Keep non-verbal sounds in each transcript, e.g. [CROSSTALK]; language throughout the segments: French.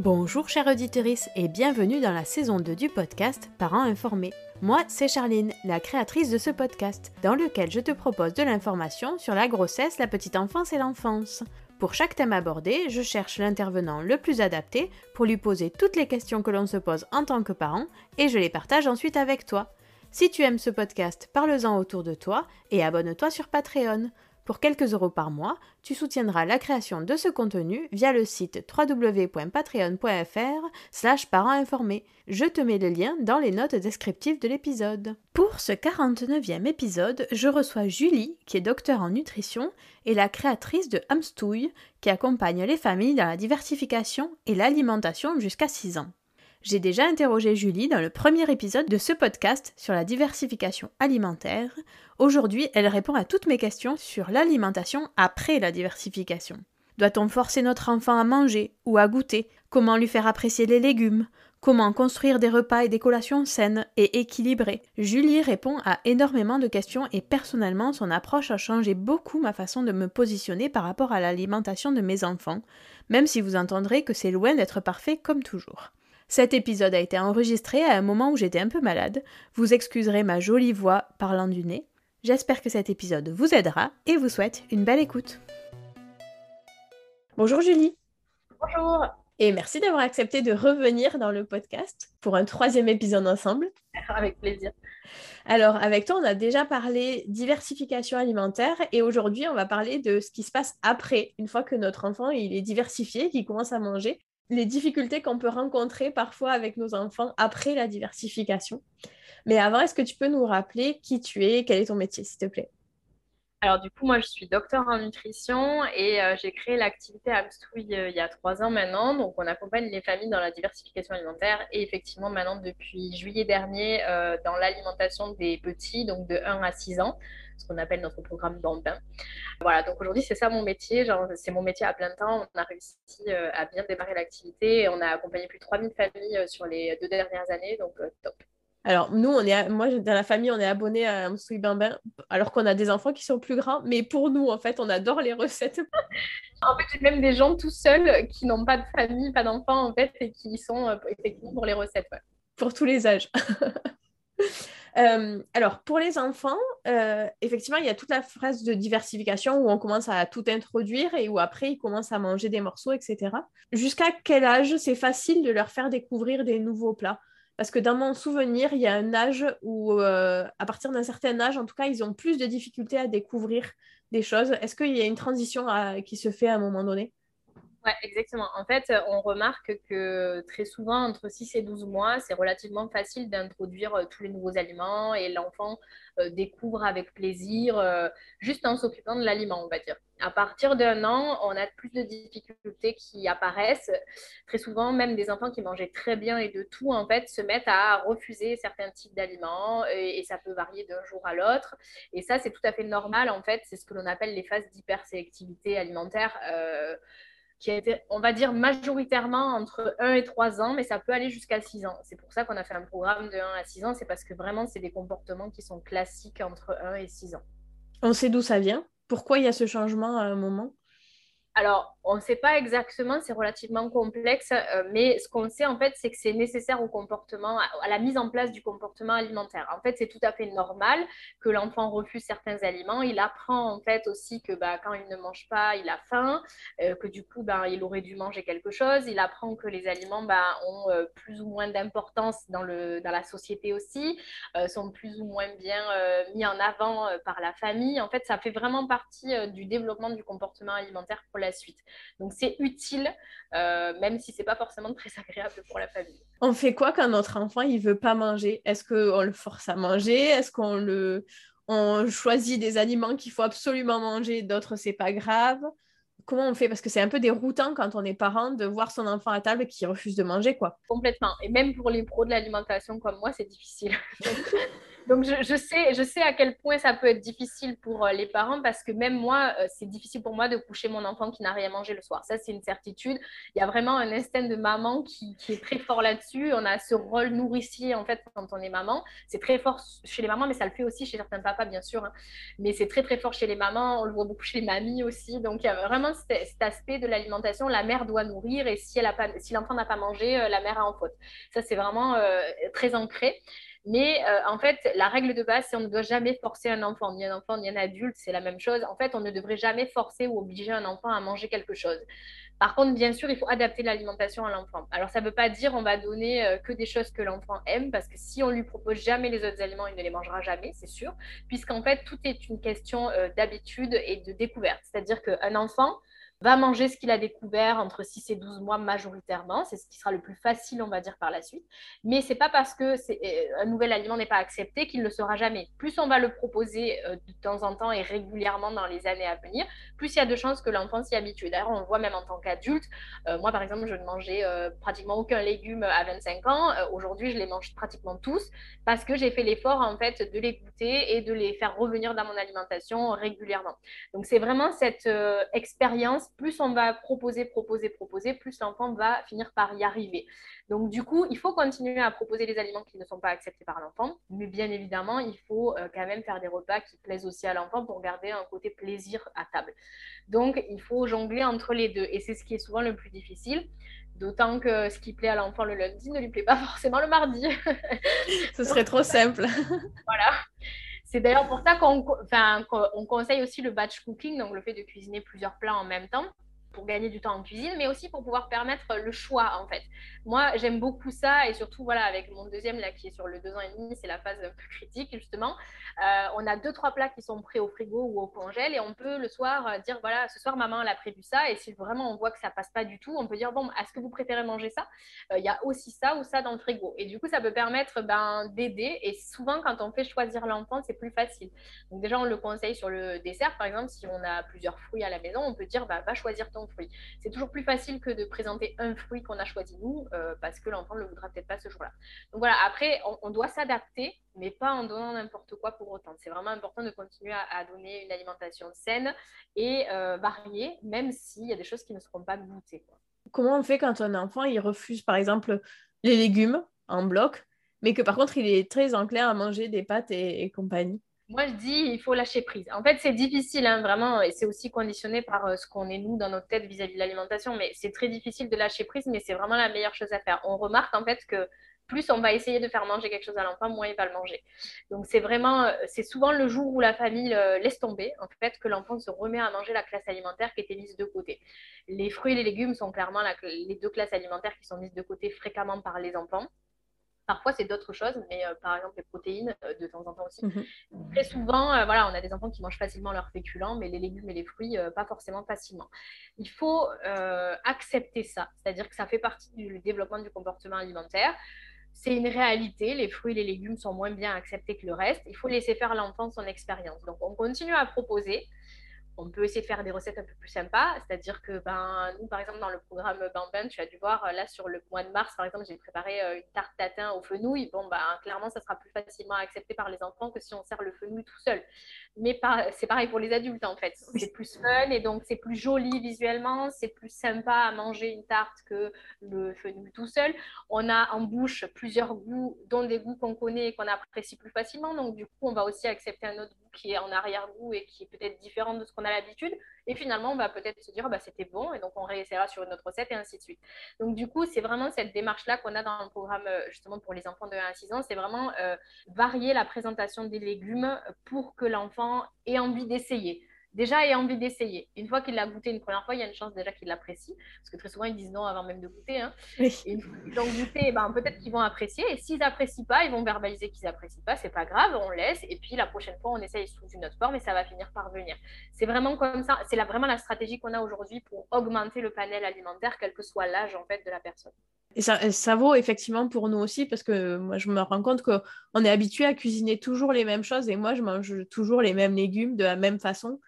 Bonjour chère auditrice et bienvenue dans la saison 2 du podcast Parents informés. Moi, c'est Charline, la créatrice de ce podcast, dans lequel je te propose de l'information sur la grossesse, la petite enfance et l'enfance. Pour chaque thème abordé, je cherche l'intervenant le plus adapté pour lui poser toutes les questions que l'on se pose en tant que parent et je les partage ensuite avec toi. Si tu aimes ce podcast, parle-en autour de toi et abonne-toi sur Patreon. Pour quelques euros par mois, tu soutiendras la création de ce contenu via le site www.patreon.fr slash parents Je te mets le lien dans les notes descriptives de l'épisode. Pour ce 49e épisode, je reçois Julie, qui est docteur en nutrition, et la créatrice de Hamstouille, qui accompagne les familles dans la diversification et l'alimentation jusqu'à 6 ans. J'ai déjà interrogé Julie dans le premier épisode de ce podcast sur la diversification alimentaire. Aujourd'hui, elle répond à toutes mes questions sur l'alimentation après la diversification. Doit-on forcer notre enfant à manger ou à goûter? Comment lui faire apprécier les légumes? Comment construire des repas et des collations saines et équilibrées? Julie répond à énormément de questions et personnellement son approche a changé beaucoup ma façon de me positionner par rapport à l'alimentation de mes enfants, même si vous entendrez que c'est loin d'être parfait comme toujours. Cet épisode a été enregistré à un moment où j'étais un peu malade. Vous excuserez ma jolie voix parlant du nez. J'espère que cet épisode vous aidera et vous souhaite une belle écoute. Bonjour Julie. Bonjour. Et merci d'avoir accepté de revenir dans le podcast pour un troisième épisode ensemble. [LAUGHS] Avec plaisir. Alors, avec toi, on a déjà parlé diversification alimentaire et aujourd'hui, on va parler de ce qui se passe après, une fois que notre enfant il est diversifié, qu'il commence à manger les difficultés qu'on peut rencontrer parfois avec nos enfants après la diversification. Mais avant, est-ce que tu peux nous rappeler qui tu es, quel est ton métier, s'il te plaît? Alors du coup, moi, je suis docteur en nutrition et euh, j'ai créé l'activité Amstouille euh, il y a trois ans maintenant. Donc, on accompagne les familles dans la diversification alimentaire et effectivement, maintenant, depuis juillet dernier, euh, dans l'alimentation des petits, donc de 1 à 6 ans, ce qu'on appelle notre programme Bambin. Voilà, donc aujourd'hui, c'est ça mon métier. C'est mon métier à plein temps. On a réussi à bien démarrer l'activité et on a accompagné plus de 3000 familles sur les deux dernières années, donc top. Alors, nous, on est, moi, dans la famille, on est abonné à Msoui Bimbin, alors qu'on a des enfants qui sont plus grands. Mais pour nous, en fait, on adore les recettes. [LAUGHS] en fait, j'ai même des gens tout seuls qui n'ont pas de famille, pas d'enfants, en fait, et qui sont euh, effectivement pour les recettes. Pour tous les âges. [LAUGHS] Euh, alors, pour les enfants, euh, effectivement, il y a toute la phase de diversification où on commence à tout introduire et où après, ils commencent à manger des morceaux, etc. Jusqu'à quel âge c'est facile de leur faire découvrir des nouveaux plats? Parce que dans mon souvenir, il y a un âge où, euh, à partir d'un certain âge, en tout cas, ils ont plus de difficultés à découvrir des choses. Est-ce qu'il y a une transition qui se fait à un moment donné? Ouais, exactement. En fait, on remarque que très souvent, entre 6 et 12 mois, c'est relativement facile d'introduire euh, tous les nouveaux aliments et l'enfant euh, découvre avec plaisir, euh, juste en s'occupant de l'aliment, on va dire. À partir d'un an, on a plus de difficultés qui apparaissent. Très souvent, même des enfants qui mangeaient très bien et de tout, en fait, se mettent à refuser certains types d'aliments et, ça peut varier d'un jour à l'autre. Et ça, c'est tout à fait normal, en fait. C'est ce que l'on appelle les phases d'hypersélectivité alimentaire qui a été, on va dire, majoritairement entre 1 et 3 ans, mais ça peut aller jusqu'à 6 ans. C'est pour ça qu'on a fait un programme de 1 à 6 ans, c'est parce que vraiment, c'est des comportements qui sont classiques entre 1 et 6 ans. On sait d'où ça vient Pourquoi il y a ce changement à un moment? Alors, on ne sait pas exactement, c'est relativement complexe, euh, mais ce qu'on sait en fait, c'est que c'est nécessaire au comportement, à, la mise en place du comportement alimentaire. En fait, c'est tout à fait normal que l'enfant refuse certains aliments. Il apprend en fait aussi que bah, quand il ne mange pas, il a faim, euh, que du coup, bah, il aurait dû manger quelque chose. Il apprend que les aliments bah, ont euh, plus ou moins d'importance dans, la société aussi, sont plus ou moins bien mis en avant par la famille. En fait, ça fait vraiment partie du développement du comportement alimentaire la suite. Donc c'est utile, euh, même si c'est pas forcément très agréable pour la famille. On fait quoi quand notre enfant il veut pas manger? Est-ce qu'on le force à manger? Est-ce qu'on le on choisit des aliments qu'il faut absolument manger, d'autres c'est pas grave? Comment on fait? Parce que c'est un peu déroutant quand on est parent de voir son enfant à table qui refuse de manger, quoi. Complètement. Et même pour les pros de l'alimentation comme moi, c'est difficile. [LAUGHS] Donc, je, sais, je sais à quel point ça peut être difficile pour euh, les parents parce que même moi, euh, c'est difficile pour moi de coucher mon enfant qui n'a rien mangé le soir. Ça, c'est une certitude. Il y a vraiment un instinct de maman qui, est très fort là-dessus. On a ce rôle nourricier, en fait, quand on est maman. C'est très fort chez les mamans, mais ça le fait aussi chez certains papas, bien sûr. Hein. Mais c'est très, très fort chez les mamans. On le voit beaucoup chez les mamies aussi. Donc, il y a vraiment cet, aspect de l'alimentation. La mère doit nourrir et si, si l'enfant n'a pas mangé, euh, la mère a en faute. Ça, c'est vraiment très ancré. Mais euh, en fait, la règle de base, c'est qu'on ne doit jamais forcer un enfant, ni un enfant, ni un adulte, c'est la même chose. En fait, on ne devrait jamais forcer ou obliger un enfant à manger quelque chose. Par contre, bien sûr, il faut adapter l'alimentation à l'enfant. Alors, ça ne veut pas dire on va donner euh, que des choses que l'enfant aime, parce que si on lui propose jamais les autres aliments, il ne les mangera jamais, c'est sûr, puisqu'en fait, tout est une question euh, d'habitude et de découverte. C'est-à-dire qu'un enfant, va manger ce qu'il a découvert entre 6 et 12 mois majoritairement. C'est ce qui sera le plus facile, on va dire, par la suite. Mais ce n'est pas parce que euh, un nouvel aliment n'est pas accepté qu'il ne le sera jamais. Plus on va le proposer euh, de temps en temps et régulièrement dans les années à venir, plus il y a de chances que l'enfant s'y habitue. D'ailleurs, on le voit même en tant qu'adulte. Euh, moi, par exemple, je ne mangeais pratiquement aucun légume à 25 ans. Aujourd'hui, je les mange pratiquement tous parce que j'ai fait l'effort, en fait, de les goûter et de les faire revenir dans mon alimentation régulièrement. Donc, c'est vraiment cette expérience plus on va proposer, proposer, proposer, plus l'enfant va finir par y arriver. Donc du coup, il faut continuer à proposer des aliments qui ne sont pas acceptés par l'enfant, mais bien évidemment, il faut euh, quand même faire des repas qui plaisent aussi à l'enfant pour garder un côté plaisir à table. Donc il faut jongler entre les deux, et c'est ce qui est souvent le plus difficile. D'autant que ce qui plaît à l'enfant le lundi ne lui plaît pas forcément le mardi. ce serait trop simple. [LAUGHS] voilà. C'est d'ailleurs pour ça qu'on conseille aussi le batch cooking, donc le fait de cuisiner plusieurs plats en même temps pour gagner du temps en cuisine, mais aussi pour pouvoir permettre le choix en fait. Moi, j'aime beaucoup ça et surtout voilà avec mon deuxième là qui est sur le deux ans et demi, c'est la phase un peu critique justement. Euh, on a deux trois plats qui sont prêts au frigo ou au congèle et on peut le soir euh, dire voilà ce soir maman elle a prévu ça et si vraiment on voit que ça passe pas du tout, on peut dire bon est-ce que vous préférez manger ça? Euh, Il y a aussi ça ou ça dans le frigo et du coup ça peut permettre ben, d'aider et souvent quand on fait choisir l'enfant c'est plus facile. Donc déjà on le conseille sur le dessert par exemple si on a plusieurs fruits à la maison on peut dire bah, va choisir ton fruit. C'est toujours plus facile que de présenter un fruit qu'on a choisi nous, euh, parce que l'enfant ne le voudra peut-être pas ce jour-là. Donc voilà, après, on, doit s'adapter, mais pas en donnant n'importe quoi pour autant. C'est vraiment important de continuer à, donner une alimentation saine et euh, variée, même s'il y a des choses qui ne seront pas goûtées. Comment on fait quand un enfant il refuse, par exemple, les légumes en bloc, mais que par contre il est très enclin à manger des pâtes et compagnie? Moi, je dis, il faut lâcher prise. En fait, c'est difficile, hein, vraiment, et c'est aussi conditionné par euh, ce qu'on est, nous, dans notre tête vis-à-vis de l'alimentation, mais c'est très difficile de lâcher prise, mais c'est vraiment la meilleure chose à faire. On remarque, en fait, que plus on va essayer de faire manger quelque chose à l'enfant, moins il va le manger. Donc, c'est vraiment, euh, c'est souvent le jour où la famille euh, laisse tomber, en fait, que l'enfant se remet à manger la classe alimentaire qui était mise de côté. Les fruits et les légumes sont clairement les deux classes alimentaires qui sont mises de côté fréquemment par les enfants Parfois, c'est d'autres choses, mais par exemple, les protéines, de temps en temps aussi. Mhm. Très souvent, voilà, on a des enfants qui mangent facilement leurs féculents, mais les légumes et les fruits, pas forcément facilement. Il faut accepter ça, c'est-à-dire que ça fait partie du développement du comportement alimentaire c'est une réalité. Les fruits et les légumes sont moins bien acceptés que le reste. Il faut laisser faire l'enfant son expérience. Donc, on continue à proposer on peut essayer de faire des recettes un peu plus sympas. C'est-à-dire que ben, nous, par exemple, dans le programme Bambin, tu as dû voir, là, sur le mois de mars, par exemple, j'ai préparé euh, une tarte tatin au fenouil. Bon, ben, clairement, ça sera plus facilement accepté par les enfants que si on sert le fenouil tout seul. Mais c'est pareil pour les adultes, en fait. C'est plus fun et donc c'est plus joli visuellement, c'est plus sympa à manger une tarte que le fenouil tout seul. On a en bouche plusieurs goûts, dont des goûts qu'on connaît et qu'on apprécie plus facilement. Donc, du coup, on va aussi accepter un autre goût qui est en arrière-goût et qui est peut-être différent de ce qu'on a l'habitude. Et finalement, on va peut-être se dire, bah, c'était bon, et donc on réessayera sur une autre recette, et ainsi de suite. Donc, du coup, c'est vraiment cette démarche-là qu'on a dans le programme, euh, justement, pour les enfants de 1 à 6 ans. C'est vraiment euh, varier la présentation des légumes pour que l'enfant ait envie d'essayer déjà ait envie d'essayer. Une fois qu'il l'a goûté une première fois, il y a une chance déjà qu'il l'apprécie. Parce que très souvent, ils disent non avant même de goûter. Hein. Et une fois qu'ils ont goûté, ben, peut-être qu'ils vont apprécier. Et s'ils n'apprécient pas, ils vont verbaliser qu'ils n'apprécient pas. C'est pas grave, on laisse. Et puis la prochaine fois, on essaye sous une autre forme et ça va finir par venir. C'est vraiment comme ça. C'est vraiment la stratégie qu'on a aujourd'hui pour augmenter le panel alimentaire, quel que soit l'âge en fait de la personne. Et ça, ça, vaut effectivement pour nous aussi parce que moi je me rends compte qu'on est habitué à cuisiner toujours les mêmes choses et moi je mange toujours les mêmes légumes de la même façon.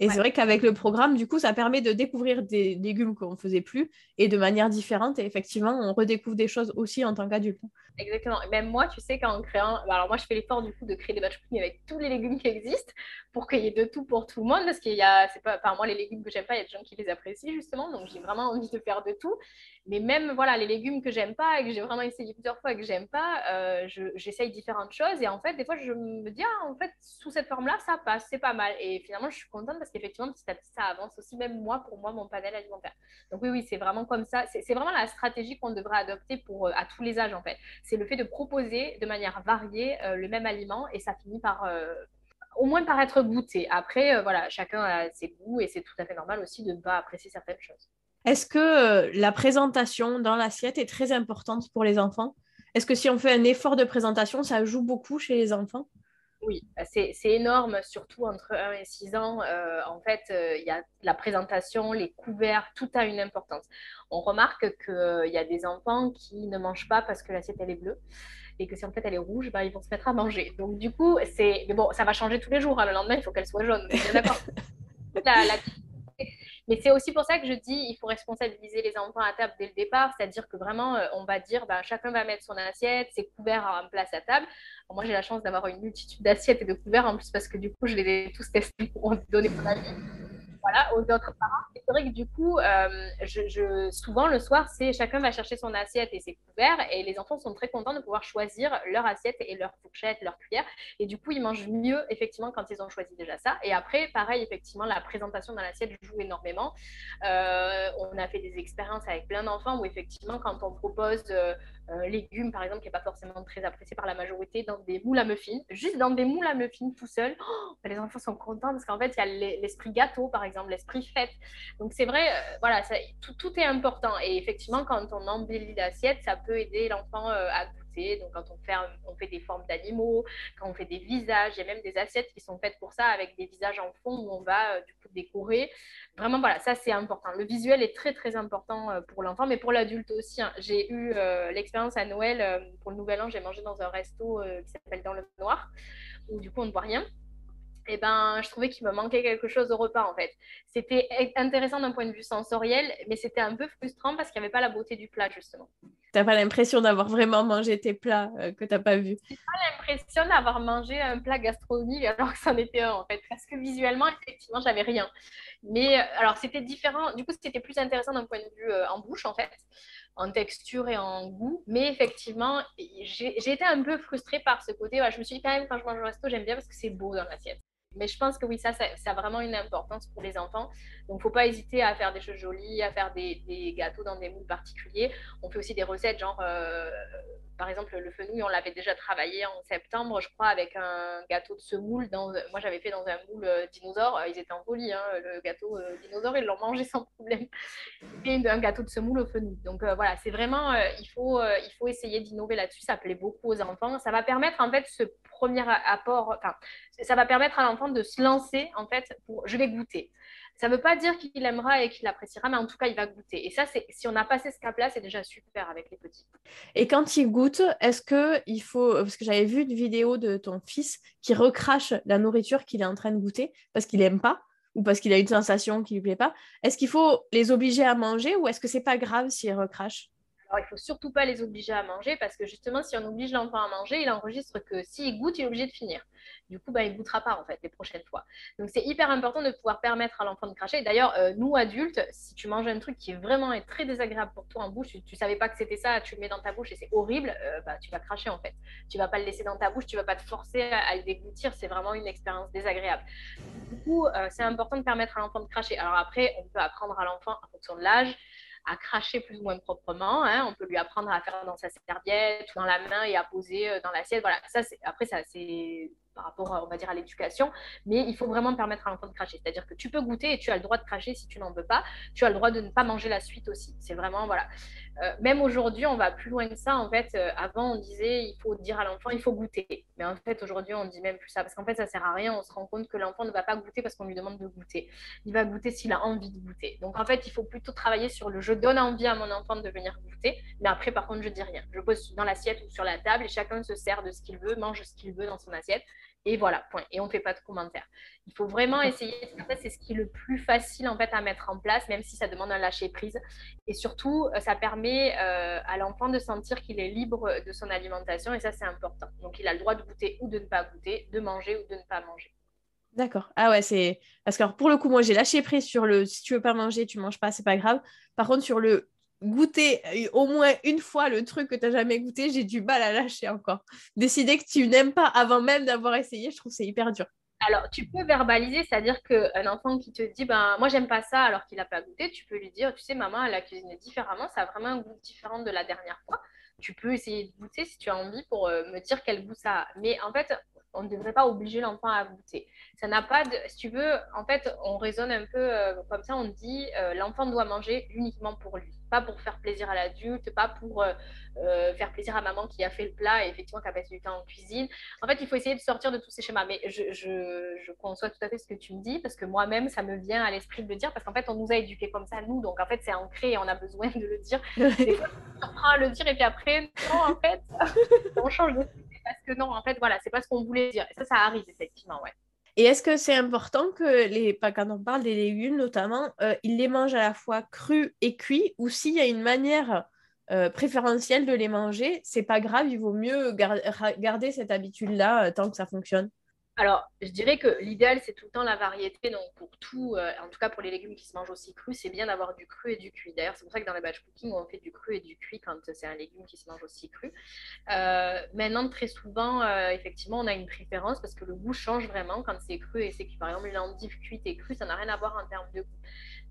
Et c'est vrai qu'avec le programme, du coup, ça permet de découvrir des légumes qu'on ne faisait plus et de manière différente. Et effectivement, on redécouvre des choses aussi en tant qu'adulte. Exactement. Et même moi, tu sais, qu'en créant. Bah, alors, moi, je fais l'effort du coup de créer des batch avec tous les légumes qui existent pour qu'il y ait de tout pour tout le monde. Parce qu'il y a. C'est pas... Enfin, moi, les légumes que j'aime pas, il y a des gens qui les apprécient justement. Donc, j'ai vraiment envie de faire de tout. Mais même, voilà, les légumes que j'aime pas et que j'ai vraiment essayé plusieurs fois et que j'aime pas, euh, j'essaye différentes choses. Et en fait, des fois, je me dis, ah, en fait, sous cette forme-là, ça passe, c'est pas mal. Et finalement, je suis contente parce qu'effectivement, petit à petit, ça avance aussi, même moi, pour moi, mon panel alimentaire. Donc, oui, oui, c'est vraiment comme ça. C'est vraiment la stratégie qu'on devrait adopter pour, euh, à tous les âges, en fait. C'est le fait de proposer de manière variée euh, le même aliment et ça finit par au moins par être goûté. Après, voilà, chacun a ses goûts et c'est tout à fait normal aussi de ne pas apprécier certaines choses. Est-ce que euh, la présentation dans l'assiette est très importante pour les enfants? Est-ce que si on fait un effort de présentation, ça joue beaucoup chez les enfants? Oui, bah, c'est énorme, surtout entre 1 et 6 ans. Euh, en fait, euh, il y a la présentation, les couverts, tout a une importance. On remarque qu'il y a des enfants qui ne mangent pas parce que l'assiette elle est bleue et que si en fait elle est rouge, bah, ils vont se mettre à manger. Donc du coup, c'est bon, ça va changer tous les jours. Hein. Le lendemain, il faut qu'elle soit jaune. D'accord. [LAUGHS] la, la mais c'est aussi pour ça que je dis il faut responsabiliser les enfants à table dès le départ, c'est-à-dire que vraiment, euh, on va dire bah, chacun va mettre son assiette, ses couverts en place à table. moi, j'ai la chance d'avoir une multitude d'assiettes et de couverts en plus parce que du coup, je les ai tous testés pour donner mon avis voilà, aux autres parents. C'est vrai que du coup, euh, je, souvent le soir, c'est chacun va chercher son assiette et ses couverts et les enfants sont très contents de pouvoir choisir leur assiette et leur fourchette, leur cuillère. Et du coup, ils mangent mieux effectivement quand ils ont choisi déjà ça. Et après, pareil, effectivement, la présentation dans l'assiette joue énormément. Euh, on a fait des expériences avec plein d'enfants où effectivement, quand on propose euh, légumes, par exemple, qui n'est pas forcément très apprécié par la majorité, dans des moules à muffins. Juste dans des moules à muffins tout seul, oh, les enfants sont contents parce qu'en fait, il y a l'esprit gâteau, par exemple, l'esprit fête. Donc, c'est vrai, euh, voilà, ça, tout, tout, est important. Et effectivement, quand on embellit l'assiette, ça peut aider l'enfant euh, à donc, quand on fait, on fait des formes d'animaux, quand on fait des visages, il y a même des assiettes qui sont faites pour ça, avec des visages en fond où on va euh, du coup décorer. Vraiment, voilà, ça c'est important. Le visuel est très très important euh, pour l'enfant, mais pour l'adulte aussi. Hein. J'ai eu euh, l'expérience à Noël pour le Nouvel An, j'ai mangé dans un resto qui s'appelle Dans le Noir, où du coup on ne voit rien eh ben, je trouvais qu'il me manquait quelque chose au repas en fait. C'était intéressant d'un point de vue sensoriel, mais c'était un peu frustrant parce qu'il n'y avait pas la beauté du plat justement. Tu n'as pas l'impression d'avoir vraiment mangé tes plats euh, que tu n'as pas vus n'ai pas l'impression d'avoir mangé un plat gastronomique alors que c'en était un en fait, parce que visuellement, effectivement, j'avais rien. Mais euh, alors c'était différent, du coup c'était plus intéressant d'un point de vue euh, en bouche en fait en texture et en goût. Mais effectivement, j'ai été un peu frustrée par ce côté. je me suis dit quand même, quand je mange au resto, j'aime bien parce que c'est beau dans l'assiette. Mais je pense que oui, ça, ça, a vraiment une importance pour les enfants. Donc, il ne faut pas hésiter à faire des choses jolies, à faire des, gâteaux dans des moules particuliers. On fait aussi des recettes genre euh, par exemple, le fenouil, on l'avait déjà travaillé en septembre, je crois, avec un gâteau de semoule. Dans, moi, j'avais fait dans un moule euh, dinosaure. Ils étaient en folie, hein, le gâteau euh, dinosaure, ils l'ont mangé [LAUGHS] sans problème. Et un gâteau de semoule au fenouil. Donc voilà, c'est vraiment, il, faut, il faut essayer d'innover là-dessus. Ça plaît beaucoup aux enfants. Ça va permettre, en fait, ce premier apport, enfin, ça va permettre à l'enfant de se lancer, en fait, pour je vais goûter. Ça ne veut pas dire qu'il aimera et qu'il appréciera, mais en tout cas, il va goûter. Et ça, c'est si on a passé ce cap-là, c'est déjà super avec les petits. Et quand il goûte, est-ce que il faut, parce que j'avais vu une vidéo de ton fils qui recrache la nourriture qu'il est en train de goûter parce qu'il n'aime pas ou parce qu'il a une sensation qui lui plaît pas. Est-ce qu'il faut les obliger à manger ou est-ce que c'est pas grave s'il recrache? Alors, il faut surtout pas les obliger à manger parce que justement, si on oblige l'enfant à manger, il enregistre que s'il goûte, il est obligé de finir. Du coup, bah, il ne goûtera pas en fait les prochaines fois. Donc, c'est hyper important de pouvoir permettre à l'enfant de cracher. D'ailleurs, euh, nous adultes, si tu manges un truc qui est vraiment très désagréable pour toi en bouche, tu, ne savais pas que c'était ça, tu le mets dans ta bouche et c'est horrible, euh, bah, tu vas cracher en fait. Tu vas pas le laisser dans ta bouche, tu vas pas te forcer à, le déglutir. C'est vraiment une expérience désagréable. Du coup, euh, c'est important de permettre à l'enfant de cracher. Alors après, on peut apprendre à l'enfant en fonction de l'âge à cracher plus ou moins proprement. Hein. On peut lui apprendre à faire dans sa serviette ou dans la main et à poser euh, dans l'assiette. Voilà, ça, c'est, après, ça, c'est par rapport, on va dire, à l'éducation, mais il faut vraiment permettre à l'enfant de cracher. C'est-à-dire que tu peux goûter et tu as le droit de cracher si tu n'en veux pas. Tu as le droit de ne pas manger la suite aussi. C'est vraiment, voilà. Euh, même aujourd'hui, on va plus loin que ça. En fait, euh, avant, on disait, il faut dire à l'enfant, il faut goûter. Mais en fait, aujourd'hui, on dit même plus ça parce qu'en fait, ça sert à rien. On se rend compte que l'enfant ne va pas goûter parce qu'on lui demande de goûter. Il va goûter s'il a envie de goûter. Donc, en fait, il faut plutôt travailler sur le je donne envie à mon enfant de venir goûter. Mais après, par contre, je dis rien. Je pose dans l'assiette ou sur la table et chacun se sert de ce qu'il veut, mange ce qu'il veut dans son assiette. Et voilà, point. Et on ne fait pas de commentaires. Il faut vraiment essayer. c'est ce qui est le plus facile en fait à mettre en place, même si ça demande un lâcher prise. Et surtout, euh, ça permet euh, à l'enfant de sentir qu'il est libre de son alimentation. Et ça, c'est important. Donc, il a le droit de goûter ou de ne pas goûter, de manger ou de ne pas manger. D'accord. Ah ouais, c'est parce que pour le coup, moi, j'ai lâché prise sur le si tu veux pas manger, tu manges pas, c'est pas grave. Par contre, sur le goûter euh, au moins une fois le truc que tu n'as jamais goûté, j'ai du mal à lâcher encore. Décider que tu n'aimes pas avant même d'avoir essayé, je trouve c'est hyper dur. Alors, tu peux verbaliser, c'est-à-dire qu'un enfant qui te dit, ben, moi, j'aime pas ça alors qu'il n'a pas goûté, tu peux lui dire, tu sais, maman, elle a cuisiné différemment, ça a vraiment un goût différent de la dernière fois. Tu peux essayer de goûter si tu as envie pour euh, me dire quel goût ça a. Mais en fait, on ne devrait pas obliger l'enfant à goûter. Ça n'a pas de. Si tu veux, en fait, on raisonne un peu euh, comme ça on dit l'enfant doit manger uniquement pour lui. Pas pour faire plaisir à l'adulte, pas pour euh, faire plaisir à maman qui a fait le plat et effectivement qui a passé du temps en cuisine. En fait, il faut essayer de sortir de tous ces schémas. Mais je, je, je conçois tout à fait ce que tu me dis parce que moi-même, ça me vient à l'esprit de le dire parce qu'en fait, on nous a éduqués comme ça, nous. Donc en fait, c'est ancré et on a besoin de le dire. [LAUGHS] Des fois, on prend à le dire et puis après, non, en fait, [LAUGHS] on change de parce que non, en fait, voilà, c'est pas ce qu'on voulait dire. Et ça, ça arrive effectivement, ouais. Et est-ce que c'est important que les, quand on parle des légumes notamment, euh, ils les mangent à la fois crus et cuits, ou s'il y a une manière euh, préférentielle de les manger, c'est pas grave, il vaut mieux garder cette habitude-là euh, tant que ça fonctionne? Alors, je dirais que l'idéal, c'est tout le temps la variété. Donc, pour tout, euh, en tout cas pour les légumes qui se mangent aussi crus, c'est bien d'avoir du cru et du cuit. D'ailleurs, c'est pour ça que dans le batch cooking, on fait du cru et du cuit quand c'est un légume qui se mange aussi cru. Euh, maintenant, très souvent, euh, effectivement, on a une préférence parce que le goût change vraiment quand c'est cru et c'est que, par exemple, l'endive cuite et crue, ça n'a rien à voir en termes de goût.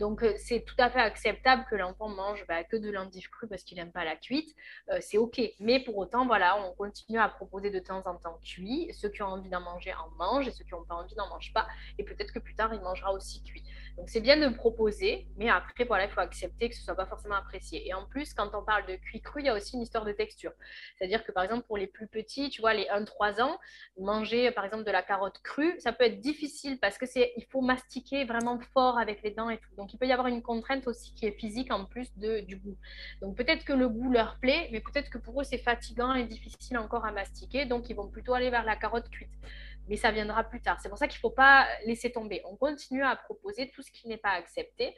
Donc, euh, c'est tout à fait acceptable que l'enfant mange bah, que de l'endive crue parce qu'il n'aime pas la cuite. Euh, c'est OK. Mais pour autant, voilà, on continue à proposer de temps en temps cuit. Ceux qui ont envie d'en manger en mangent et ceux qui n'ont pas envie n'en mangent pas. Et peut-être que plus tard, il mangera aussi cuit. Donc c'est bien de proposer, mais après, voilà, il faut accepter que ce ne soit pas forcément apprécié. Et en plus, quand on parle de cuit cru, il y a aussi une histoire de texture. C'est-à-dire que par exemple, pour les plus petits, tu vois, les 1-3 ans, manger par exemple de la carotte crue, ça peut être difficile parce que c'est il faut mastiquer vraiment fort avec les dents et tout. Donc il peut y avoir une contrainte aussi qui est physique en plus de, du goût. Donc peut-être que le goût leur plaît, mais peut-être que pour eux c'est fatigant et difficile encore à mastiquer, donc ils vont plutôt aller vers la carotte cuite mais ça viendra plus tard. C'est pour ça qu'il ne faut pas laisser tomber. On continue à proposer tout ce qui n'est pas accepté.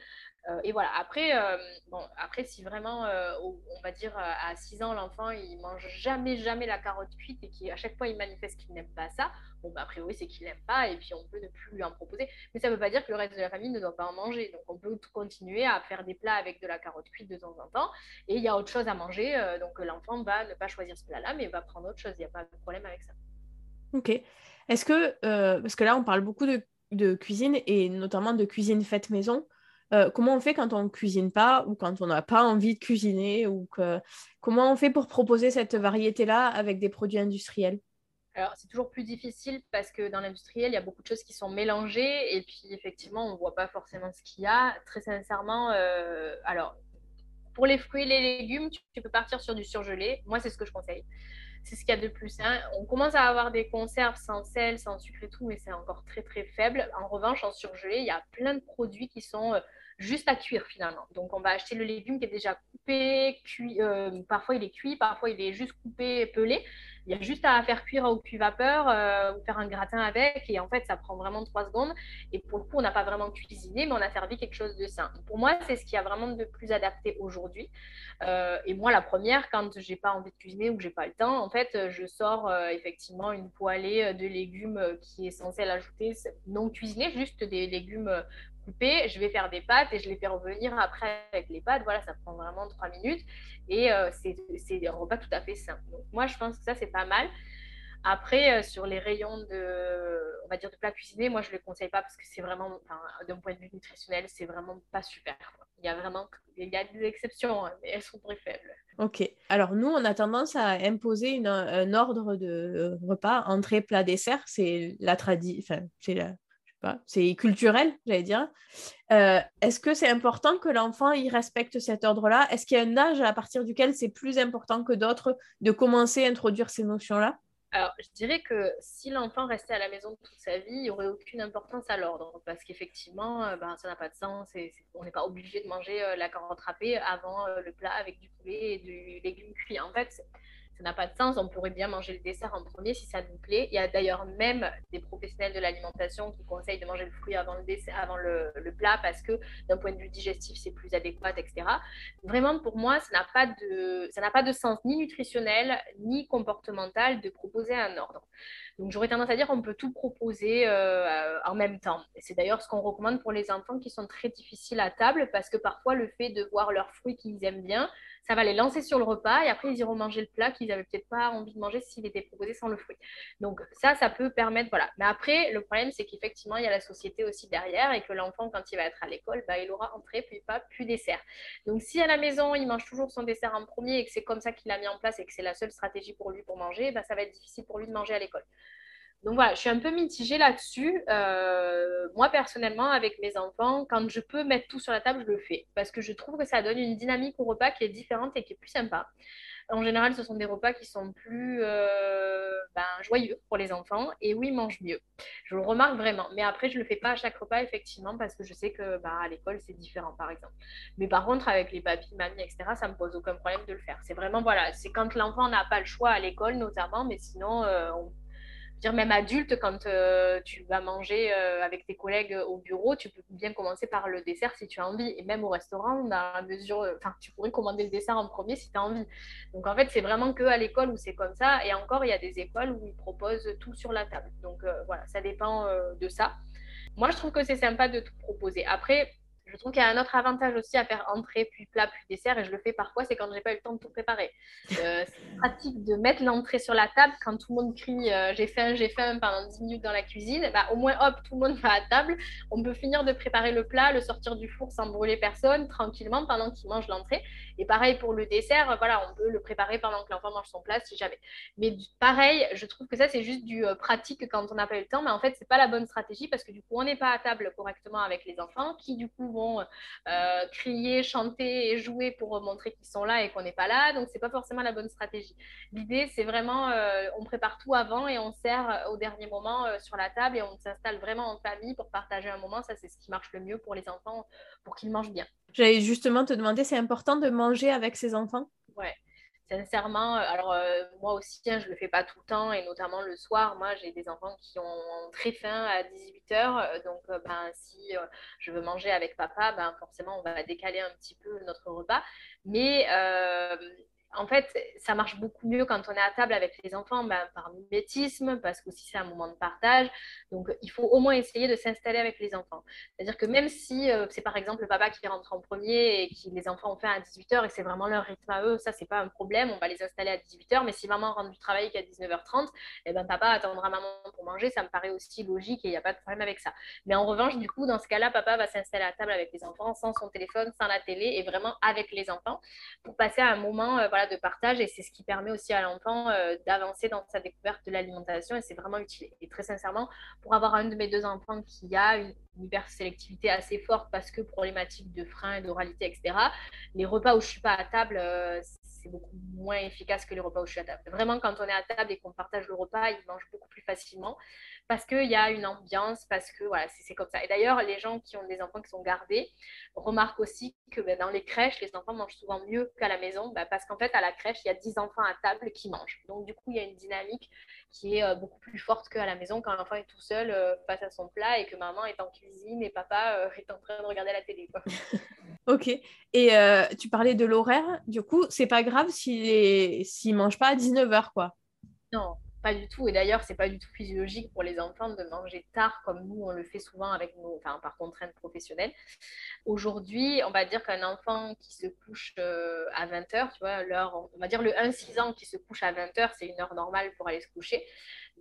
Euh, et voilà, après, euh, bon, après si vraiment, euh, on va dire, à 6 ans, l'enfant, il mange jamais, jamais la carotte cuite et qu'à chaque fois, il manifeste qu'il n'aime pas ça, bon, bah, a priori, c'est qu'il n'aime pas et puis on peut ne plus lui en proposer. Mais ça ne veut pas dire que le reste de la famille ne doit pas en manger. Donc, on peut continuer à faire des plats avec de la carotte cuite de temps en temps. Et il y a autre chose à manger. donc, l'enfant va ne pas choisir ce plat-là, mais va prendre autre chose. Il n'y a pas de problème avec ça. Ok. Est-ce que, euh, parce que là, on parle beaucoup de, cuisine et notamment de cuisine faite maison, euh, comment on fait quand on ne cuisine pas ou quand on n'a pas envie de cuisiner ou que... comment on fait pour proposer cette variété-là avec des produits industriels? Alors, c'est toujours plus difficile parce que dans l'industriel, il y a beaucoup de choses qui sont mélangées et puis effectivement, on ne voit pas forcément ce qu'il y a. Très sincèrement, euh, alors, pour les fruits et les légumes, tu, peux partir sur du surgelé. Moi, c'est ce que je conseille. C'est ce qu'il y a de plus sain. On commence à avoir des conserves sans sel, sans sucre et tout, mais c'est encore très très faible. En revanche, en surgelé, il y a plein de produits qui sont euh, juste à cuire finalement. Donc on va acheter le légume qui est déjà coupé, cuit, euh, parfois il est cuit, parfois il est juste coupé, pelé. Il y a juste à faire cuire au cuit vapeur euh, ou faire un gratin avec et en fait ça prend vraiment trois secondes et pour le coup on n'a pas vraiment cuisiné mais on a servi quelque chose de sain. Pour moi c'est ce qui a vraiment de plus adapté aujourd'hui euh, et moi la première quand j'ai pas envie de cuisiner ou que j'ai pas le temps en fait je sors effectivement une poêlée de légumes qui est censée l'ajouter non cuisinés juste des légumes je vais faire des pâtes et je les fais revenir après avec les pâtes. Voilà, ça prend vraiment trois minutes et euh, c'est un repas tout à fait simple. Moi, je pense que ça, c'est pas mal. Après, euh, sur les rayons de, on va dire, de plats cuisinés, moi, je ne les conseille pas parce que c'est vraiment, d'un point de vue nutritionnel, c'est vraiment pas super. Il y a vraiment il y a des exceptions, hein, mais elles sont très faibles. Ok. Alors, nous, on a tendance à imposer une, un ordre de repas, entrée, plat, dessert. C'est la tradition, c'est culturel, j'allais dire. Euh, est-ce que c'est important que l'enfant y respecte cet ordre-là? Est-ce qu'il y a un âge à partir duquel c'est plus important que d'autres de commencer à introduire ces notions-là? Alors, je dirais que si l'enfant restait à la maison toute sa vie, il n'y aurait aucune importance à l'ordre. Parce qu'effectivement, euh, ben, ça n'a pas de sens. On n'est pas obligé de manger euh, la carotte râpée avant le plat avec du poulet et du légume cuit. En fait, ça n'a pas de sens. On pourrait bien manger le dessert en premier si ça nous plaît. Il y a d'ailleurs même des professionnels de l'alimentation qui conseillent de manger le fruit avant le, dessert, avant le, plat parce que d'un point de vue digestif, c'est plus adéquat, etc. Vraiment, pour moi, ça n'a pas de, pas de sens ni nutritionnel ni comportemental de proposer un ordre. Donc j'aurais tendance à dire qu'on peut tout proposer euh, en même temps. C'est d'ailleurs ce qu'on recommande pour les enfants qui sont très difficiles à table parce que parfois le fait de voir leurs fruits qu'ils aiment bien, ça va les lancer sur le repas et après ils iront manger le plat qu'ils n'avaient peut-être pas envie de manger s'il était proposé sans le fruit. Donc ça, ça peut permettre, voilà. Mais après, le problème, c'est qu'effectivement, il y a la société aussi derrière et que l'enfant, quand il va être à l'école, bah, il aura entrée, puis pas, puis dessert. Donc si à la maison, il mange toujours son dessert en premier et que c'est comme ça qu'il l'a mis en place et que c'est la seule stratégie pour lui pour manger, bah, ça va être difficile pour lui de manger à l'école. Donc voilà, je suis un peu mitigée là-dessus. Euh, moi, personnellement, avec mes enfants, quand je peux mettre tout sur la table, je le fais. Parce que je trouve que ça donne une dynamique au repas qui est différente et qui est plus sympa. En général, ce sont des repas qui sont plus euh, ben, joyeux pour les enfants et où ils mangent mieux. Je le remarque vraiment. Mais après, je ne le fais pas à chaque repas, effectivement, parce que je sais que bah, à l'école, c'est différent, par exemple. Mais par contre, avec les papis, mamies, etc., ça ne me pose aucun problème de le faire. C'est vraiment, voilà, c'est quand l'enfant n'a pas le choix à l'école, notamment, mais sinon, euh, dire même adulte, quand euh, tu vas manger euh, avec tes collègues au bureau, tu peux bien commencer par le dessert si tu as envie. Et même au restaurant, dans mesure, euh, enfin, tu pourrais commander le dessert en premier si tu as envie. Donc en fait, c'est vraiment que à l'école où c'est comme ça. Et encore, il y a des écoles où ils proposent tout sur la table. Donc voilà, ça dépend de ça. Moi, je trouve que c'est sympa de tout proposer. Après, je trouve qu'il y a un autre avantage aussi à faire entrée, puis plat, puis dessert, et je le fais parfois, c'est quand j'ai pas eu le temps de tout préparer. Euh, c'est pratique de mettre l'entrée sur la table quand tout le monde crie euh, j'ai faim, j'ai faim pendant 10 minutes dans la cuisine. Bah, au moins, hop, tout le monde va à table. On peut finir de préparer le plat, le sortir du four sans brûler personne, tranquillement, pendant qu'il mange l'entrée. Et pareil pour le dessert, voilà, on peut le préparer pendant que l'enfant mange son plat si jamais. Mais pareil, je trouve que ça, c'est juste du euh, pratique quand on n'a pas eu le temps, mais en fait, c'est pas la bonne stratégie parce que du coup, on n'est pas à table correctement avec les enfants qui, du coup, vont euh, crier, chanter et jouer pour montrer qu'ils sont là et qu'on n'est pas là. Donc, c'est pas forcément la bonne stratégie. L'idée, c'est vraiment, euh, on prépare tout avant et on sert au dernier moment sur la table et on s'installe vraiment en famille pour partager un moment. Ça, c'est ce qui marche le mieux pour les enfants, pour qu'ils mangent bien. J'allais justement te demander, c'est important de manger avec ses enfants? Ouais sincèrement, euh, alors euh, moi aussi, hein, je ne le fais pas tout le temps et notamment le soir. Moi, j'ai des enfants qui ont très faim à 18h. Euh, donc, ben, si je veux manger avec papa, ben, forcément, on va décaler un petit peu notre repas. Mais en fait, ça marche beaucoup mieux quand on est à table avec les enfants ben, par mimétisme, parce que c'est un moment de partage. Donc, il faut au moins essayer de s'installer avec les enfants. C'est-à-dire que même si euh, c'est par exemple le papa qui rentre en premier et que les enfants ont fait à 18h et c'est vraiment leur rythme à eux, ça, c'est pas un problème. On va les installer à 18h. Mais si maman rentre du travail qu'à 19h30, eh ben, papa attendra maman pour manger. Ça me paraît aussi logique et il n'y a pas de problème avec ça. Mais en revanche, du coup, dans ce cas-là, papa va s'installer à table avec les enfants sans son téléphone, sans la télé et vraiment avec les enfants pour passer à un moment euh, voilà, de partage. Et c'est ce qui permet aussi à l'enfant euh, d'avancer dans sa découverte de l'alimentation et c'est vraiment utile. Et très sincèrement, pour avoir un de mes deux enfants qui a une, hypersélectivité assez forte parce que problématique de frein et d'oralité, etc., les repas où je ne suis pas à table, euh, c'est beaucoup moins efficace que les repas où je suis à table. Vraiment, quand on est à table et qu'on partage le repas, ils mangent beaucoup plus facilement parce qu'il y a une ambiance, parce que voilà, c'est comme ça. Et d'ailleurs, les gens qui ont des enfants qui sont gardés remarquent aussi que ben, dans les crèches, les enfants mangent souvent mieux qu'à la maison, ben, parce qu'en fait, à la crèche, il y a 10 enfants à table qui mangent. Donc, du coup, il y a une dynamique qui est euh, beaucoup plus forte qu'à la maison quand l'enfant est tout seul euh, face à son plat et que maman est en cuisine et papa euh, est en train de regarder la télé. [LAUGHS] ok. Et tu parlais de l'horaire. Du coup, c'est pas grave s'il ne mange pas à 19h, quoi. Non, pas du tout. Et d'ailleurs, c'est pas du tout physiologique pour les enfants de manger tard comme nous, on le fait souvent avec nos, enfin, par contrainte professionnelle. Aujourd'hui, on va dire qu'un enfant qui se couche euh, à 20h, tu vois, l'heure, on va dire le 1-6 ans qui se couche à 20h, c'est une heure normale pour aller se coucher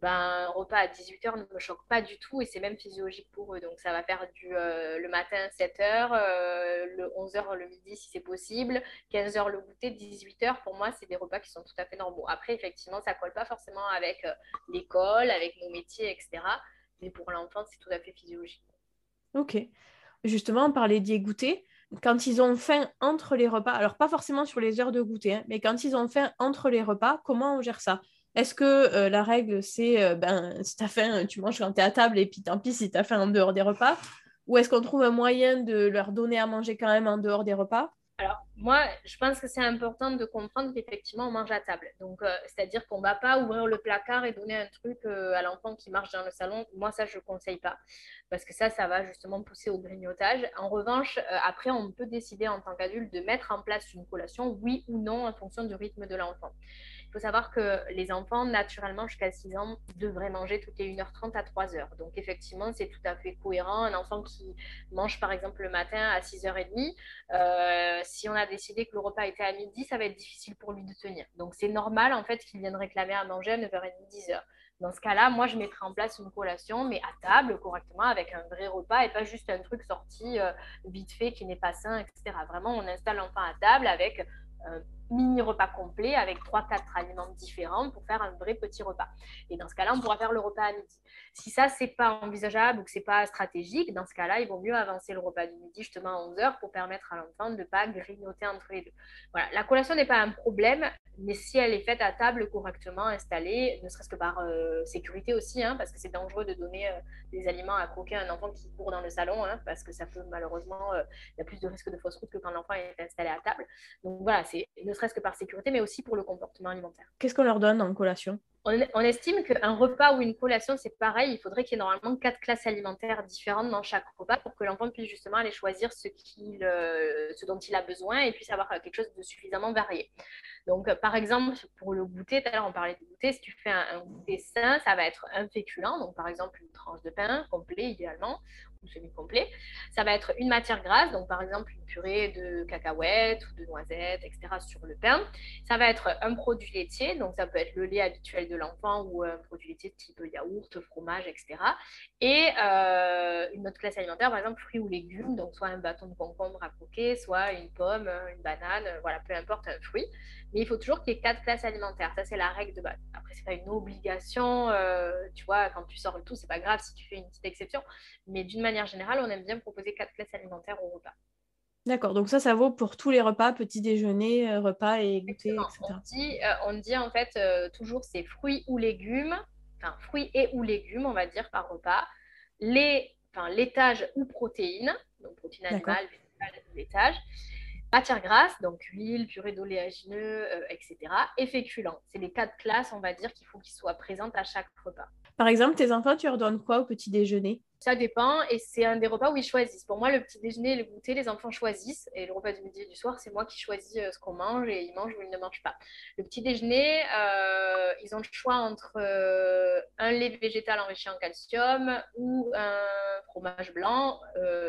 ben, un repas à 18h ne me choque pas du tout et c'est même physiologique pour eux. Donc ça va faire du euh, le matin 7h, euh, le 11h le midi si c'est possible, 15h le goûter, 18h pour moi c'est des repas qui sont tout à fait normaux. Après effectivement ça colle pas forcément avec euh, l'école, avec nos métiers, etc. Mais pour l'enfant c'est tout à fait physiologique. Ok. Justement, on parlait des goûters. Quand ils ont faim entre les repas, alors pas forcément sur les heures de goûter, hein, mais quand ils ont faim entre les repas, comment on gère ça? Est-ce que euh, la règle, c'est euh, ben, si faim, tu manges quand tu es à table et puis tant pis si tu as faim en dehors des repas Ou est-ce qu'on trouve un moyen de leur donner à manger quand même en dehors des repas? Alors, moi, je pense que c'est important de comprendre qu'effectivement, on mange à table. Donc, euh, c'est-à-dire qu'on ne va pas ouvrir le placard et donner un truc à l'enfant qui marche dans le salon. Moi, ça, je ne conseille pas. Parce que ça, ça va justement pousser au grignotage. En revanche, après, on peut décider en tant qu'adulte de mettre en place une collation, oui ou non, en fonction du rythme de l'enfant faut savoir que les enfants, naturellement, jusqu'à 6 ans, devraient manger toutes les 1h30 à 3h. Donc, effectivement, c'est tout à fait cohérent. Un enfant qui mange, par exemple, le matin à 6h30, euh, si on a décidé que le repas était à midi, ça va être difficile pour lui de tenir. Donc, c'est normal, en fait, qu'il vienne réclamer à manger à 9h30, 10h. Dans ce cas-là, moi, je mettrai en place une collation, mais à table, correctement, avec un vrai repas et pas juste un truc sorti euh, vite fait qui n'est pas sain, etc. Vraiment, on installe l'enfant à table avec un mini repas complet avec 3-4 aliments différents pour faire un vrai petit repas. Et dans ce cas-là, on pourra faire le repas à midi. Si ça, c'est pas envisageable ou que c'est pas stratégique, dans ce cas-là, il vaut mieux avancer le repas du midi justement à 11h pour permettre à l'enfant de ne pas grignoter entre les deux. Voilà, la collation n'est pas un problème, mais si elle est faite à table correctement installée, ne serait-ce que par euh, sécurité aussi, hein, parce que c'est dangereux de donner euh, des aliments à croquer à un enfant qui court dans le salon, hein, parce que ça peut malheureusement, euh, il y a plus de risques de fausse route que quand l'enfant est installé à table. Donc voilà, c'est serait-ce que par sécurité, mais aussi pour le comportement alimentaire. Qu'est-ce qu'on leur donne en collation? On, estime qu'un repas ou une collation, c'est pareil. Il faudrait qu'il y ait normalement quatre classes alimentaires différentes dans chaque repas pour que l'enfant puisse justement aller choisir ce, ce dont il a besoin et puisse avoir quelque chose de suffisamment varié. Donc, par exemple, pour le goûter, tout à l'heure on parlait de goûter, si tu fais un, un, goûter sain, ça va être un féculent, donc par exemple une tranche de pain complet idéalement, semi-complet. Ça va être une matière grasse, donc par exemple une purée de cacahuètes ou de noisettes, etc. sur le pain. Ça va être un produit laitier, donc ça peut être le lait habituel de l'enfant ou un produit laitier type yaourt, fromage, etc. Et euh, une autre classe alimentaire, par exemple fruits ou légumes, donc soit un bâton de concombre à croquer, soit une pomme, une banane, voilà, peu importe un fruit. Mais il faut toujours qu'il y ait quatre classes alimentaires. Ça, c'est la règle de base. Après, c'est pas une obligation. Euh, tu vois, quand tu sors le tout, c'est pas grave si tu fais une petite exception. Mais d'une manière générale, on aime bien proposer quatre classes alimentaires au repas. D'accord, donc ça, ça vaut pour tous les repas, petit déjeuner, euh, repas et goûter, etc. On dit, euh, on dit en fait toujours c'est fruits ou légumes, enfin fruits et ou légumes, on va dire, par repas. Les, enfin, laitage ou protéines, donc protéines animales, végétales, laitage matière grasse, donc huile, purée d'oléagineux, etc. et féculents. C'est les quatre classes, on va dire, qu'il faut qu'ils soient présentes à chaque repas. Par exemple, tes enfants, tu leur donnes quoi au petit déjeuner? Ça dépend et c'est un des repas où ils choisissent. Pour moi, le petit déjeuner et le goûter, les enfants choisissent. Et le repas du midi et du soir, c'est moi qui choisis euh, ce qu'on mange et ils mangent ou ils ne mangent pas. Le petit déjeuner, euh, ils ont le choix entre euh, un lait végétal enrichi en calcium ou un fromage blanc.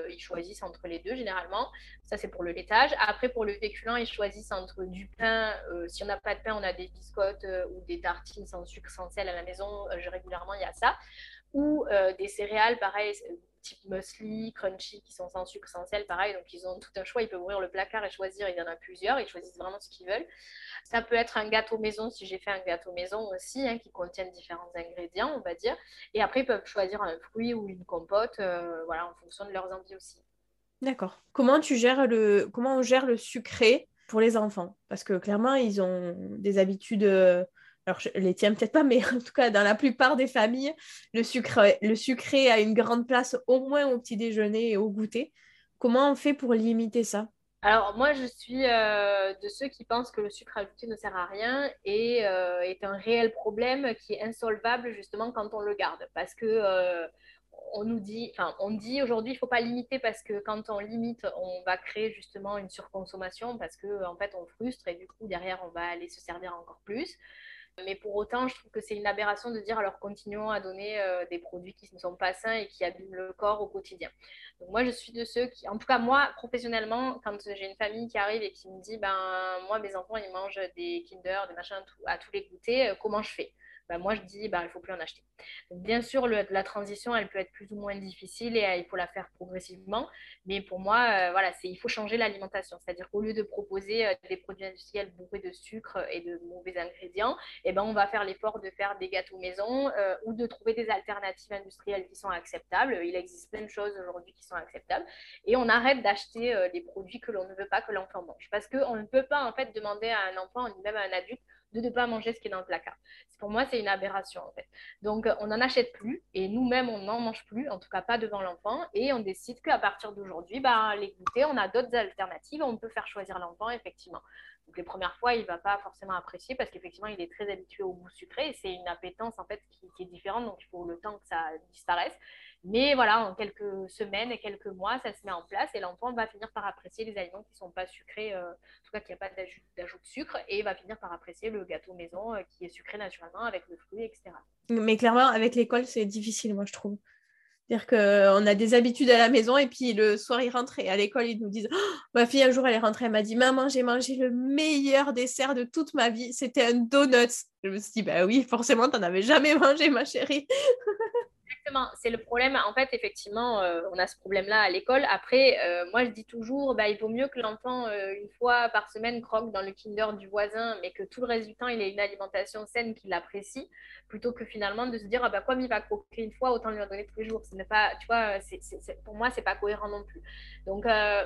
ils choisissent entre les deux généralement. Ça, c'est pour le laitage. Après, pour le féculent, ils choisissent entre du pain. si on n'a pas de pain, on a des biscottes ou des tartines sans sucre, sans sel à la maison. régulièrement, il y a ça ou euh, des céréales, pareil, type muesli, crunchy, qui sont sans sucre, sans sel, pareil. Donc, ils ont tout un choix. Ils peuvent ouvrir le placard et choisir. Il y en a plusieurs. Ils choisissent vraiment ce qu'ils veulent. Ça peut être un gâteau maison, si j'ai fait un gâteau maison aussi, hein, qui contiennent différents ingrédients, on va dire. Et après, ils peuvent choisir un fruit ou une compote, euh, voilà, en fonction de leurs envies aussi. D'accord. Comment tu gères le, comment on gère le sucré pour les enfants? Parce que clairement, ils ont des habitudes euh, alors je les tiens peut-être pas, mais en tout cas, dans la plupart des familles, le, sucre, le sucré a une grande place au moins au petit déjeuner et au goûter. Comment on fait pour limiter ça? Alors moi, je suis euh, de ceux qui pensent que le sucre ajouté ne sert à rien et euh, est un réel problème qui est insolvable justement quand on le garde. Parce que euh, on nous dit, enfin, on dit aujourd'hui, il faut pas limiter parce que quand on limite, on va créer justement une surconsommation parce que en fait, on frustre et du coup derrière, on va aller se servir encore plus. Mais pour autant, je trouve que c'est une aberration de dire alors continuons à donner euh, des produits qui ne sont pas sains et qui abîment le corps au quotidien. Donc moi, je suis de ceux qui, en tout cas moi, professionnellement, quand j'ai une famille qui arrive et qui me dit, ben moi, mes enfants, ils mangent des Kinder, des machins à tous les goûters, euh, comment je fais? Bah, moi je dis bah, il ne faut plus en acheter. bien sûr, la transition, elle peut être plus ou moins difficile et euh, il faut la faire progressivement. Mais pour moi, euh, voilà, il faut changer l'alimentation. C'est-à-dire qu'au lieu de proposer euh, des produits industriels bourrés de sucre et de mauvais ingrédients, eh ben, on va faire l'effort de faire des gâteaux maison ou de trouver des alternatives industrielles qui sont acceptables. Il existe plein de choses aujourd'hui qui sont acceptables. Et on arrête d'acheter les produits que l'on ne veut pas que l'enfant mange. Parce qu'on ne peut pas en fait demander à un enfant, ni même à un adulte, de ne pas manger ce qui est dans le placard. Pour moi, c'est une aberration en fait. Donc, on n'en achète plus et nous-mêmes, on n'en mange plus, en tout cas pas devant l'enfant. Et on décide qu'à partir d'aujourd'hui, bah, les on a d'autres alternatives. On peut faire choisir l'enfant, effectivement. Donc, les premières fois, il ne va pas forcément apprécier parce qu'effectivement, il est très habitué au goût sucré c'est une appétence en fait qui, qui, est différente. Donc, il faut le temps que ça disparaisse. Mais voilà, en quelques semaines et quelques mois, ça se met en place et l'enfant va finir par apprécier les aliments qui ne sont pas sucrés, euh, en tout cas qui n'y a pas d'ajout de sucre, et va finir par apprécier le gâteau maison euh, qui est sucré naturellement avec le fruit, etc. Mais clairement, avec l'école, c'est difficile, moi, je trouve. C'est-à-dire qu'on a des habitudes à la maison et puis le soir, ils rentrent à l'école, ils nous disent oh, Ma fille, un jour, elle est rentrée, elle m'a dit Maman, j'ai mangé le meilleur dessert de toute ma vie. C'était un donut. Je me suis dit Bah oui, forcément, tu n'en avais jamais mangé, ma chérie. C'est le problème. En fait, effectivement, euh, on a ce problème-là à l'école. Après, euh, moi, je dis toujours, bah, il vaut mieux que l'enfant, euh, une fois par semaine, croque dans le Kinder du voisin, mais que tout le reste du temps, il ait une alimentation saine qu'il apprécie, plutôt que finalement de se dire, ah, bah, comme il va croquer une fois, autant lui en donner tous les jours. Pas, tu vois, pour moi, c'est pas cohérent non plus. Donc,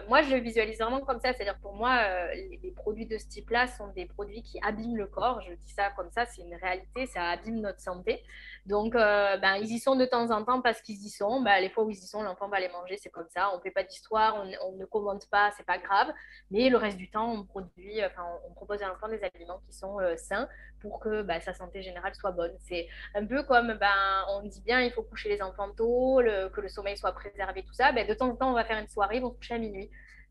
moi, je le visualise vraiment comme ça. C'est-à-dire, pour moi, les, produits de ce type-là sont des produits qui abîment le corps. Je dis ça comme ça, c'est une réalité, ça abîme notre santé. Donc, ben, ils y sont de temps en temps parce qu'ils y sont. Bah, les fois où ils y sont, l'enfant va les manger, c'est comme ça. On ne fait pas d'histoire, on, ne commente pas, c'est pas grave. Mais le reste du temps, on produit, enfin, on, propose à l'enfant des aliments qui sont euh, sains pour que bah, sa santé générale soit bonne. C'est un peu comme ben, on dit bien, il faut coucher les enfants tôt, que le sommeil soit préservé, tout ça. Ben, de temps en temps, on va faire une soirée, ils vont coucher à minuit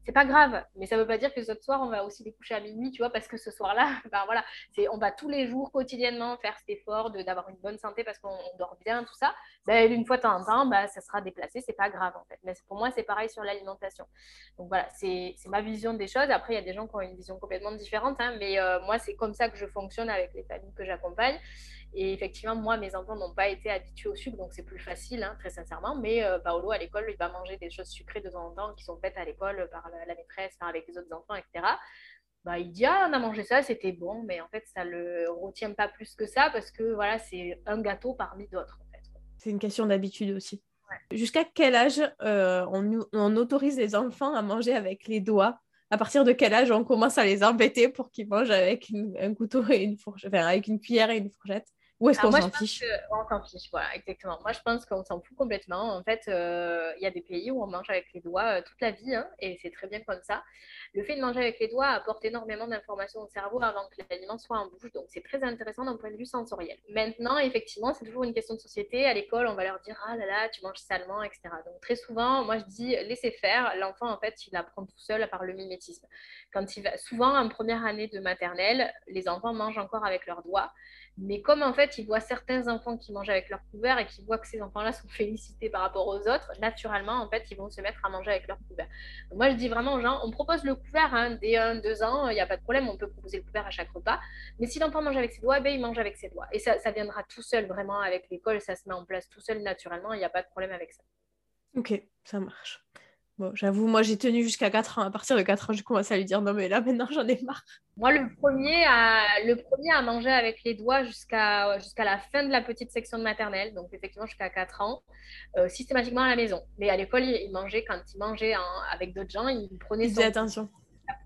c'est pas grave, mais ça veut pas dire que ce soir, on va aussi les coucher à minuit, tu vois, parce que ce soir-là, [LAUGHS] ben voilà, c'est, on va tous les jours, quotidiennement, faire cet effort d'avoir une bonne santé parce qu'on dort bien, tout ça. Ben, une fois de temps en temps, ben, ça sera déplacé, c'est pas grave en fait. Mais pour moi, c'est pareil sur l'alimentation. Donc voilà, c'est, ma vision des choses. Après, il y a des gens qui ont une vision complètement différente, hein, mais euh, moi, c'est comme ça que je fonctionne avec les familles que j'accompagne. Et effectivement, moi, mes enfants n'ont pas été habitués au sucre, donc c'est plus facile, hein, très sincèrement. Mais euh, Paolo, à l'école, il va manger des choses sucrées de temps en temps qui sont faites à l'école par la, maîtresse, avec les autres enfants, etc. Bah, il dit ah, on a mangé ça, c'était bon, mais en fait, ça le retient pas plus que ça parce que voilà, c'est un gâteau parmi d'autres. En fait. C'est une question d'habitude aussi. Jusqu'à quel âge euh, on, on, autorise les enfants à manger avec les doigts? À partir de quel âge on commence à les embêter pour qu'ils mangent avec un couteau et une fourchette, enfin, avec une cuillère et une fourchette? Ou est-ce qu'on moi, s'en fiche que- On s'en fiche, voilà, exactement. Moi, je pense qu'on s'en fout complètement. En fait, euh, il y a des pays où on mange avec les doigts euh, toute la vie, hein, et c'est très bien comme ça. Le fait de manger avec les doigts apporte énormément d'informations au cerveau avant que l'aliment soit en bouche, donc c'est très intéressant d'un point de vue sensoriel. Maintenant, effectivement, c'est toujours une question de société. À l'école, on va leur dire ah là là, tu manges salement, etc. Donc très souvent, moi je dis laissez faire. L'enfant, en fait, il apprend tout seul par le mimétisme. Quand il va, souvent en première année de maternelle, les enfants mangent encore avec leurs doigts. Mais comme en fait, ils voient certains enfants qui mangent avec leur couvert et qui voient que ces enfants-là sont [LAUGHS] félicités par rapport aux autres, naturellement, en fait, ils vont se mettre à manger avec leur couvert. Moi, je dis vraiment aux on propose le couvert hein, dès 1-2 ans, il n'y a pas de problème, on peut proposer le couvert à chaque repas. Mais si l'enfant mange avec ses doigts, ben, il mange avec ses doigts. Et ça, ça viendra tout seul, vraiment, avec l'école, ça se met en place tout seul, naturellement, il n'y a pas de problème avec ça. Ok, ça marche. Bon, j'avoue, moi j'ai tenu jusqu'à 4 ans. À partir de 4 ans, j'ai commencé à lui dire non, mais là maintenant j'en ai marre. Moi, le premier à, le premier à manger avec les doigts jusqu'à jusqu'à la fin de la petite section de maternelle, donc effectivement jusqu'à 4 ans, euh, systématiquement à la maison. Mais à l'école, il, mangeait, quand il mangeait avec d'autres gens, il prenait Il son attention.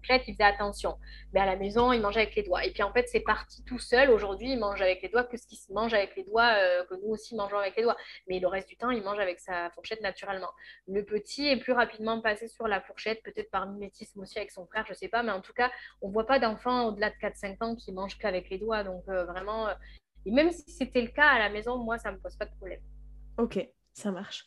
La il faisait attention. Mais à la maison, il mangeait avec les doigts. Et puis en fait, c'est parti tout seul. Aujourd'hui, il mange avec les doigts que ce qui se mange avec les doigts, euh, que nous aussi mangeons avec les doigts. Mais le reste du temps, il mange avec sa fourchette naturellement. Le petit est plus rapidement passé sur la fourchette, peut-être par mimétisme aussi avec son frère, je sais pas. Mais en tout cas, on voit pas d'enfants au-delà de 4-5 ans qui mangent qu'avec les doigts. Donc euh, vraiment, euh, et même si c'était le cas à la maison, moi, ça me pose pas de problème. Ok, ça marche.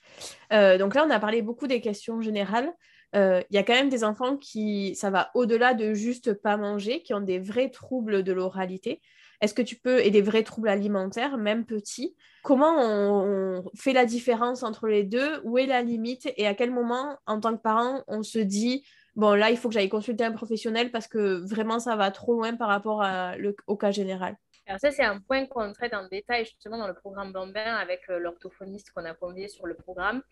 Donc là, on a parlé beaucoup des questions générales. Euh, Il y a quand même des enfants qui, ça va au-delà de juste pas manger, qui ont des vrais troubles de l'oralité. Est-ce que tu peux, et des vrais troubles alimentaires, même petits, comment on, fait la différence entre les deux? Où est la limite? Et à quel moment, en tant que parent, on se dit, bon, là, il faut que j'aille consulter un professionnel parce que vraiment, ça va trop loin par rapport au cas général? Alors ça, c'est un point qu'on traite en détail justement dans le programme Bambin avec euh, l'orthophoniste qu'on a convié sur le programme.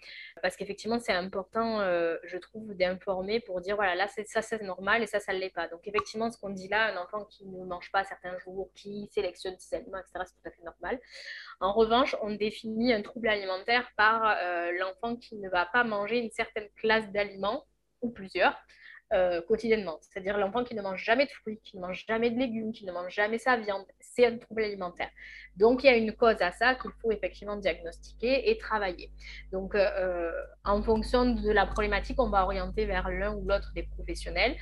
Parce qu'effectivement, c'est important, euh, je trouve, d'informer pour dire, voilà, là, ça, c'est normal et ça, ça ne l'est pas. Donc effectivement, ce qu'on dit là, un enfant qui ne mange pas certains jours, qui sélectionne ses aliments, etc., c'est tout à fait normal. En revanche, on définit un trouble alimentaire par euh, l'enfant qui ne va pas manger une certaine classe d'aliments ou plusieurs euh, quotidiennement. C'est-à-dire l'enfant qui ne mange jamais de fruits, qui ne mange jamais de légumes, qui ne mange jamais sa viande, c'est un trouble alimentaire. Donc il y a une cause à ça qu'il faut effectivement diagnostiquer et travailler. Donc euh, en fonction de la problématique, on va orienter vers l'un ou l'autre des professionnels.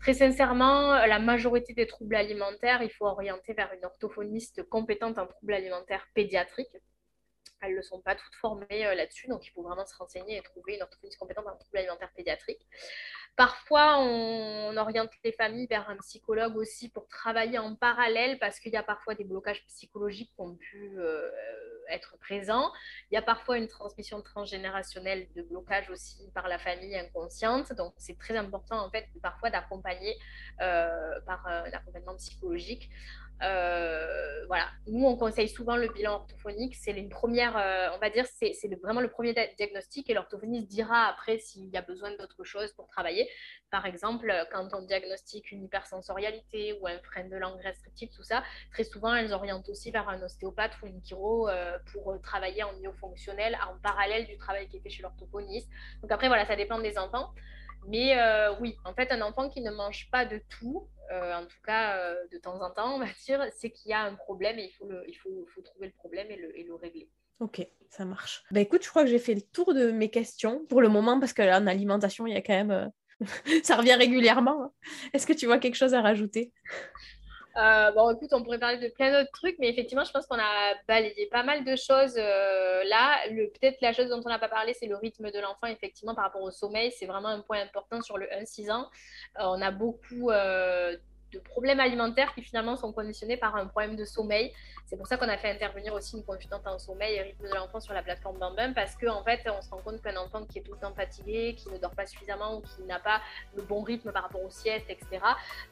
Très sincèrement, la majorité des troubles alimentaires, il faut orienter vers une orthophoniste compétente en troubles alimentaires pédiatriques. Elles ne sont pas toutes formées euh, là-dessus, donc il faut vraiment se renseigner et trouver une orthophoniste compétente en troubles alimentaires pédiatriques. Parfois, on oriente les familles vers un psychologue aussi pour travailler en parallèle parce qu'il y a parfois des blocages psychologiques qui ont pu euh, être présents. Il y a parfois une transmission transgénérationnelle de blocage aussi par la famille inconsciente. Donc, c'est très important en fait parfois d'accompagner euh, par un accompagnement psychologique. Euh, voilà, nous on conseille souvent le bilan orthophonique. C'est une première, euh, on va dire, c'est vraiment le premier diagnostic et l'orthophoniste dira après s'il y a besoin d'autre chose pour travailler. Par exemple, quand on diagnostique une hypersensorialité ou un frein de langue restrictif, tout ça, très souvent elles orientent aussi vers un ostéopathe ou une chiro euh, pour travailler en myofonctionnel en parallèle du travail qui est fait chez l'orthophoniste. Donc après, voilà, ça dépend des enfants. Mais euh, oui, en fait, un enfant qui ne mange pas de tout, euh, en tout cas euh, de temps en temps, on va dire, c'est qu'il y a un problème et il faut, le, il faut, faut trouver le problème et le, et le régler. Ok, ça marche. Bah écoute, je crois que j'ai fait le tour de mes questions pour le moment parce que là, en alimentation, il y a quand même... [LAUGHS] ça revient régulièrement. hein. Est-ce que tu vois quelque chose à rajouter? Euh, bon, écoute, on pourrait parler de plein d'autres trucs, mais effectivement, je pense qu'on a balayé pas mal de choses euh, là. Peut-être la chose dont on n'a pas parlé, c'est le rythme de l'enfant, effectivement, par rapport au sommeil. C'est vraiment un point important sur le 1-6 ans. Euh, on a beaucoup de problèmes alimentaires qui finalement sont conditionnés par un problème de sommeil. C'est pour ça qu'on a fait intervenir aussi une consultante en sommeil et rythme de l'enfant sur la plateforme Bambam, parce qu'en en fait, on se rend compte qu'un enfant qui est tout le temps fatigué, qui ne dort pas suffisamment ou qui n'a pas le bon rythme par rapport aux siestes, etc.,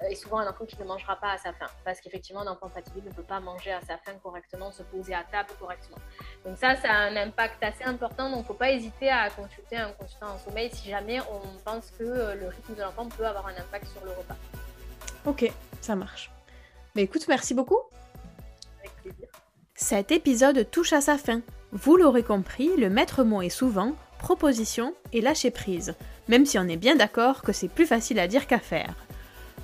euh, est souvent un enfant qui ne mangera pas à sa faim. Parce qu'effectivement, un enfant fatigué ne peut pas manger à sa faim correctement, se poser à table correctement. Donc ça, ça a un impact assez important. Donc il ne faut pas hésiter à consulter un consultant en sommeil si jamais on pense que euh, le rythme de l'enfant peut avoir un impact sur le repas. Ok, ça marche. Mais écoute, merci beaucoup. Avec plaisir. Cet épisode touche à sa fin. Vous l'aurez compris, le maître mot est souvent proposition et lâcher prise, même si on est bien d'accord que c'est plus facile à dire qu'à faire.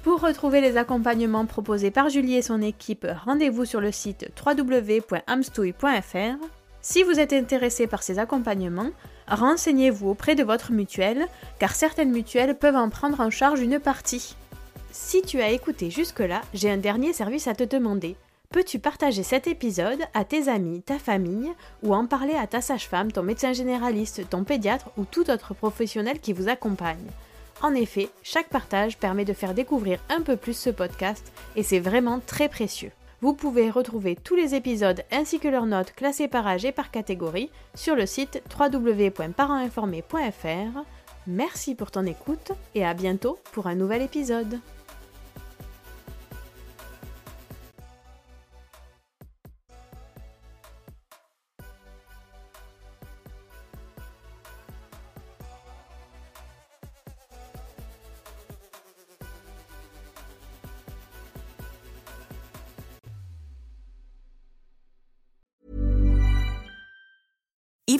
Pour retrouver les accompagnements proposés par Julie et son équipe, rendez-vous sur le site www.amstouille.fr. Si vous êtes intéressé par ces accompagnements, renseignez-vous auprès de votre mutuelle, car certaines mutuelles peuvent en prendre en charge une partie. Si tu as écouté jusque-là, j'ai un dernier service à te demander. Peux-tu partager cet épisode à tes amis, ta famille, ou en parler à ta sage-femme, ton médecin généraliste, ton pédiatre ou tout autre professionnel qui vous accompagne? En effet, chaque partage permet de faire découvrir un peu plus ce podcast et c'est vraiment très précieux. Vous pouvez retrouver tous les épisodes ainsi que leurs notes classées par âge et par catégorie sur le site www.parentinformé.fr. Merci pour ton écoute et à bientôt pour un nouvel épisode.